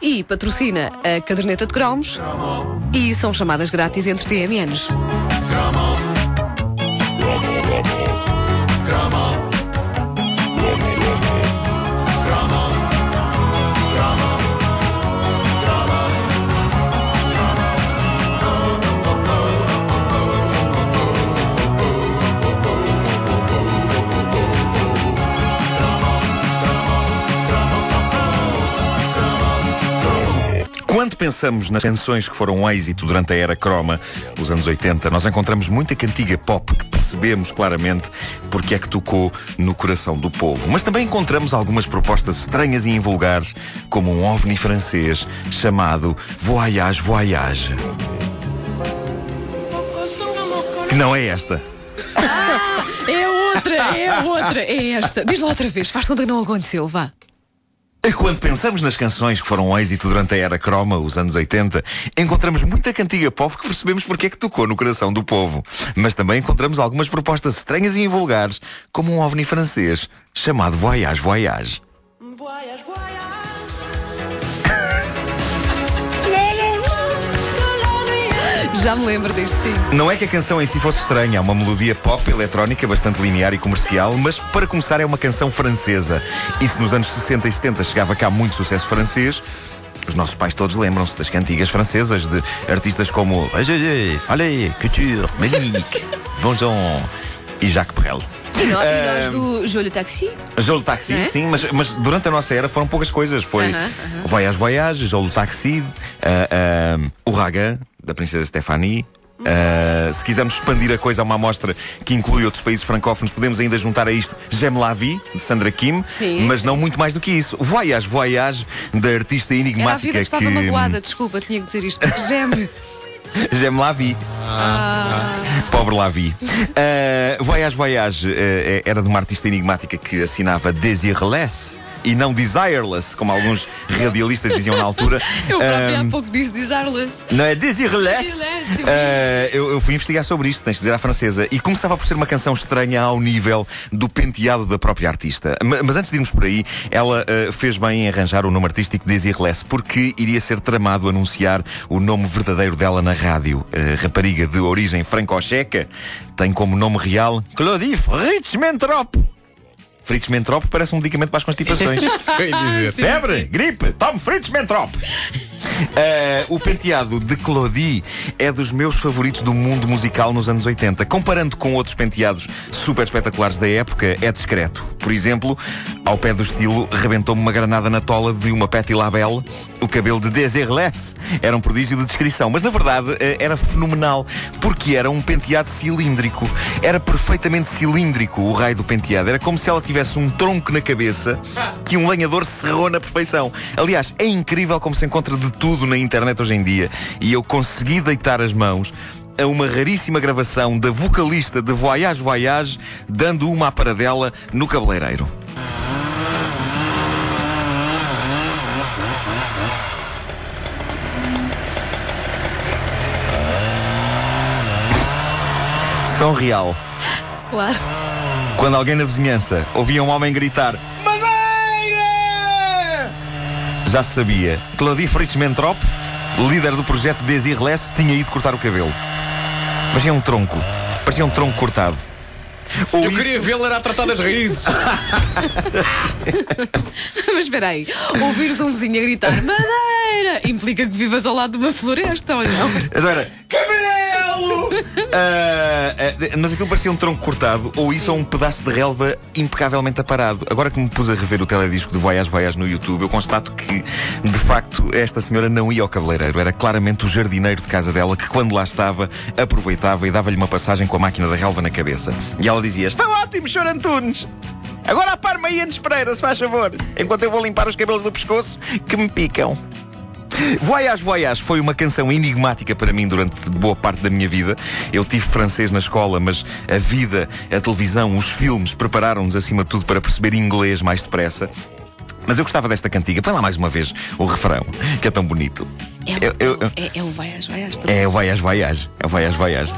e patrocina a caderneta de cromos e são chamadas grátis entre TMNs. Quando pensamos nas canções que foram um êxito durante a era croma, os anos 80, nós encontramos muita cantiga pop que percebemos claramente porque é que tocou no coração do povo. Mas também encontramos algumas propostas estranhas e invulgares, como um ovni francês chamado Voyage Voyage. Que não é esta. É outra, é outra, é esta. Diz lá outra vez, faz conta que não aconteceu, vá. Quando pensamos nas canções que foram um êxito durante a era croma, os anos 80, encontramos muita cantiga pop que percebemos porque é que tocou no coração do povo. Mas também encontramos algumas propostas estranhas e invulgares, como um ovni francês chamado Voyage Voyage. Já me lembro deste, sim. Não é que a canção em si fosse estranha, é uma melodia pop eletrónica bastante linear e comercial, mas para começar é uma canção francesa. E se nos anos 60 e 70 chegava cá muito sucesso francês, os nossos pais todos lembram-se das cantigas francesas de artistas como Fallait, Couture, Mélique, Vonjon e Jacques Brel. E nós, e nós do Jolho Taxi? Jolo Taxi, é? sim, mas, mas durante a nossa era foram poucas coisas. Foi Aham, aham. Voyage Voyage, Jolo Taxi, ah, ah, o Ragan, da Princesa Stephanie. Ah, se quisermos expandir a coisa a uma amostra que inclui outros países francófonos, podemos ainda juntar a isto J'aime la vie, de Sandra Kim, Sim, mas sim. não muito mais do que isso. Voyage Voyage, da artista Era a enigmática vida que estava magoada, desculpa, tinha que dizer isto. Geme. J'aime la vie. Pobre Lavi. Uh, Voyage Voyage uh, era de uma artista enigmática que assinava Desireless e não Desireless, como alguns radialistas diziam na altura. Eu própria há Um, pouco disse Desireless. não é Desireless? Desireless. Uh, eu, eu fui investigar sobre isto, tens de dizer à francesa. E começava por ser uma canção estranha ao nível do penteado da própria artista. Ma- Mas, antes de irmos por aí, ela uh, fez bem em arranjar o nome artístico Desireless, porque iria ser tramado anunciar o nome verdadeiro dela na rádio. Uh, rapariga de origem franco-checa, tem como nome real Claudie Fritzmentrop. Fritzmentrop parece um medicamento para as constipações. Febre, gripe, tome Fritzmentrop. Uh, o penteado de Claudie é dos meus favoritos do mundo musical nos anos 80. Comparando com outros penteados super espetaculares da época, é discreto. Por exemplo, ao pé do estilo, rebentou-me uma granada na tola de uma Patti LaBelle. O cabelo de Desireless era um prodígio de descrição, mas na verdade eh, era fenomenal, porque era um penteado cilíndrico. Era perfeitamente cilíndrico o raio do penteado. Era como se ela tivesse um tronco na cabeça que um lenhador serrou na perfeição. Aliás, é incrível como se encontra de tudo na internet hoje em dia. E eu consegui deitar as mãos a uma raríssima gravação da vocalista de Voyage Voyage dando uma à paradela no cabeleireiro. Som real. Claro. Quando alguém na vizinhança ouvia um homem gritar! Já se sabia. Claudie Fritzmentrop, líder do projeto Desireless, tinha ido cortar o cabelo. Mas tinha um tronco. Parecia um tronco cortado. Ou Eu isso- queria vê-la era a tratar das raízes. Mas espera aí, ouvires um vizinho a gritar Madeira implica que vivas ao lado de uma floresta, ou não? Então ah, mas aquilo parecia um tronco cortado, ou isso ou um pedaço de relva impecavelmente aparado. Agora que me pus a rever o teledisco de Voyage Voyage no YouTube, eu constato que, de facto, esta senhora não ia ao cabeleireiro. Era claramente o jardineiro de casa dela que, quando lá estava, aproveitava e dava-lhe uma passagem com a máquina da relva na cabeça. E ela dizia: Está ótimo, Sr. Antunes! Agora apar-me aí antes Pereira, se faz favor, enquanto eu vou limpar os cabelos do pescoço que me picam. Voyage Voyage foi uma canção enigmática para mim durante boa parte da minha vida. Eu tive francês na escola, mas a vida, a televisão, os filmes prepararam-nos acima de tudo para perceber inglês mais depressa. Mas eu gostava desta cantiga. Põe lá mais uma vez o refrão, que é tão bonito. É, Eu- eu- eu- é, é o Voyage, Voyage. É o Voyage Voyage. É o Voyage Voyage.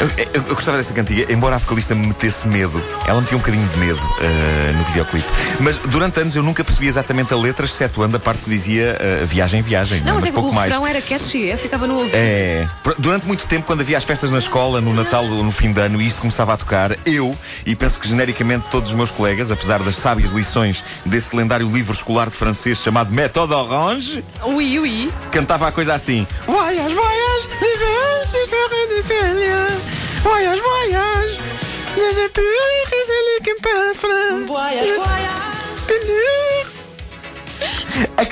Eu, eu- eu gostava dessa cantiga, embora a vocalista me metesse medo. Ela metia um bocadinho de medo eh, no videoclipe. Mas durante anos eu nunca percebi exatamente a letra, excetuando a parte que dizia eh, viagem, viagem. Não, mas é que pouco o mais. refrão era catchy, eu ficava no ouvido. É. Durante muito tempo, quando havia as festas na escola, no Natal ou no fim de ano, e isto começava a tocar, eu, e penso que genericamente todos os meus colegas, apesar das sábias lições desse lendário livro escolar de francês chamado Méthode Orange, Ui, ui. cantava a coisa assim: c'est sur une filha. Voyage, voyage, je peux y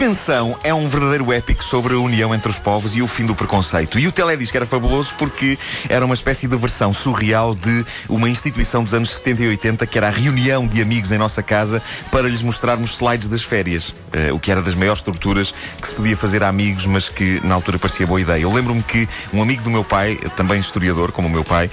canção é um verdadeiro épico sobre a união entre os povos e o fim do preconceito. E o teledisco era fabuloso porque era uma espécie de versão surreal de uma instituição dos anos 70 e 80 que era a reunião de amigos em nossa casa para lhes mostrarmos slides das férias. Eh, o que era das maiores estruturas que se podia fazer a amigos, mas que na altura parecia boa ideia. Eu lembro-me que um amigo do meu pai, também historiador como o meu pai,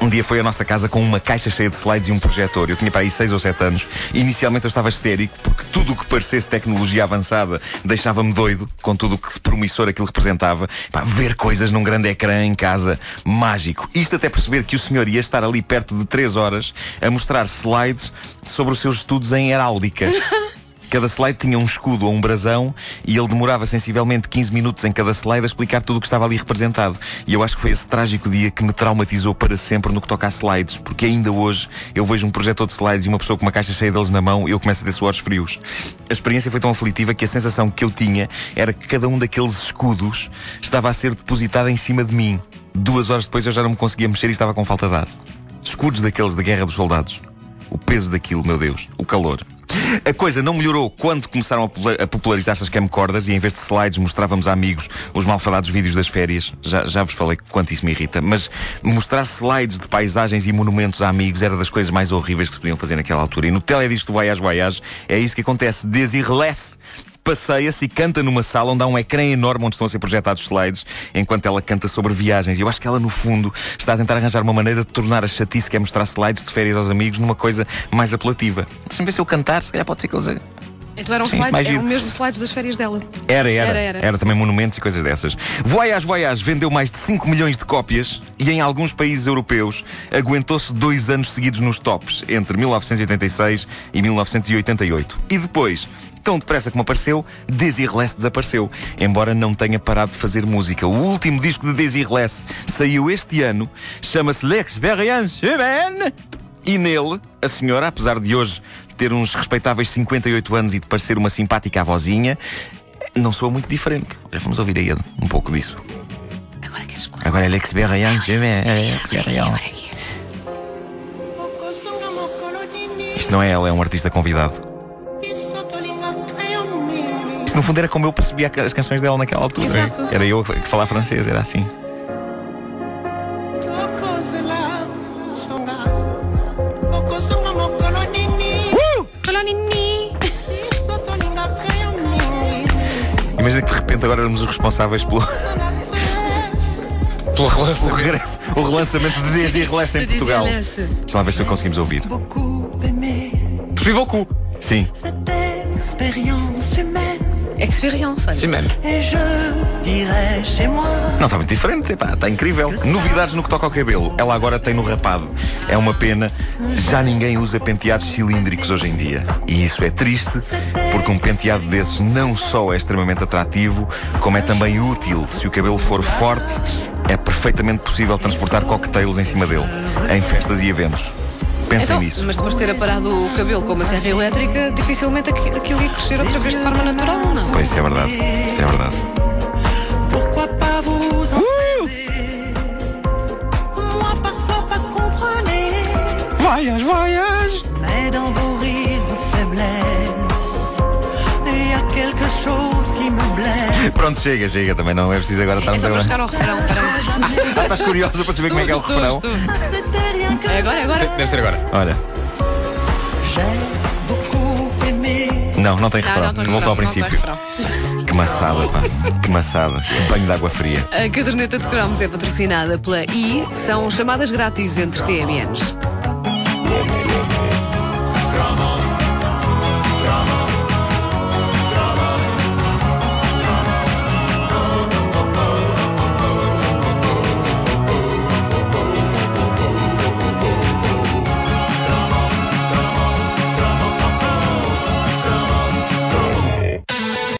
um dia foi à nossa casa com uma caixa cheia de slides e um projetor. Eu tinha para aí 6 ou 7 anos. Inicialmente eu estava histérico porque tudo o que parecesse tecnologia avançada deixava-me doido com tudo o que promissor aquilo representava. Pá, ver coisas num grande ecrã em casa, mágico. Isto até perceber que o senhor ia estar ali perto de 3 horas a mostrar slides sobre os seus estudos em heráldica. Cada slide tinha um escudo ou um brasão e ele demorava sensivelmente 15 minutos em cada slide a explicar tudo o que estava ali representado. E eu acho que foi esse trágico dia que me traumatizou para sempre no que toca a slides, porque ainda hoje eu vejo um projetor de slides e uma pessoa com uma caixa cheia deles na mão e eu começo a ter suores frios. A experiência foi tão aflitiva que a sensação que eu tinha era que cada um daqueles escudos estava a ser depositado em cima de mim. Duas horas depois eu já não me conseguia mexer e estava com falta de ar. Escudos daqueles da Guerra dos Soldados. O peso daquilo, meu Deus. O calor. A coisa não melhorou quando começaram a popula- a popularizar-se as camcordas e em vez de slides mostrávamos a amigos os malfadados vídeos das férias. Já, já vos falei quanto isso me irrita. Mas mostrar slides de paisagens e monumentos a amigos era das coisas mais horríveis que se podiam fazer naquela altura. E no teledisco do Voyage Voyage é isso que acontece. Desirlesse passeia-se e canta numa sala onde há um ecrã enorme onde estão a ser projetados slides, enquanto ela canta sobre viagens. E eu acho que ela, no fundo, está a tentar arranjar uma maneira de tornar a chatice que é mostrar slides de férias aos amigos numa coisa mais apelativa. Deixa-me ver se eu cantar, se calhar pode ser que eles. Então eram Sim, slides, eram mesmo slides das férias dela. Era, era. Era, Era, era. também monumentos e coisas dessas. Voyage Voyage vendeu mais de 5 milhões de cópias e em alguns países europeus aguentou-se dois anos seguidos nos tops, entre 1986 e 1988. E depois, tão depressa como apareceu, Desirless desapareceu, embora não tenha parado de fazer música. O último disco de Desirless saiu este ano, chama-se L'Expérience Humaine. E nele, a senhora, apesar de hoje ter uns respeitáveis 58 anos e de parecer uma simpática avózinha, não soa muito diferente. Olha, vamos ouvir aí um pouco disso. Agora queres escutar? Agora é l'expérience humaine. Isto não é ela, é um artista convidado. No fundo era como eu percebia as canções dela naquela altura. Exato. Era eu que falava francês, era assim. Colonini. Imagina que de repente agora éramos os responsáveis pelo Pelo o relançamento. regresso, o relançamento de Desirless em Portugal. Deixa lá ver se conseguimos ouvir. beaucoup. Sim. cette expérience humaine. Experience, olha. Sim, moi. Não, está muito diferente, epá, está incrível. Novidades no que toca ao cabelo. Ela agora tem no rapado. É uma pena. Já ninguém usa penteados cilíndricos hoje em dia. E isso é triste, porque um penteado desses não só é extremamente atrativo, como é também útil. Se o cabelo for forte, é perfeitamente possível transportar cocktails em cima dele, em festas e eventos. Pensem Então, nisso. mas depois de ter aparado o cabelo com uma serra elétrica, dificilmente aqui- aquilo ia crescer outra vez de forma natural, não? Pois isso é verdade. Isso é verdade. Me blesse. Pronto, chega, chega. Também não é preciso agora É estarmos a... chegar ao refrão, peraí. Ah, Estás curiosa para saber como é que é o Estou, refrão? estou. Agora, agora. Deve ser agora. Olha. Não, não tem refrão. não Voltou ao princípio. Que maçada, pá. Que maçada. Um banho de água fria. A caderneta de cromos é patrocinada pela I, são chamadas grátis entre TMNs.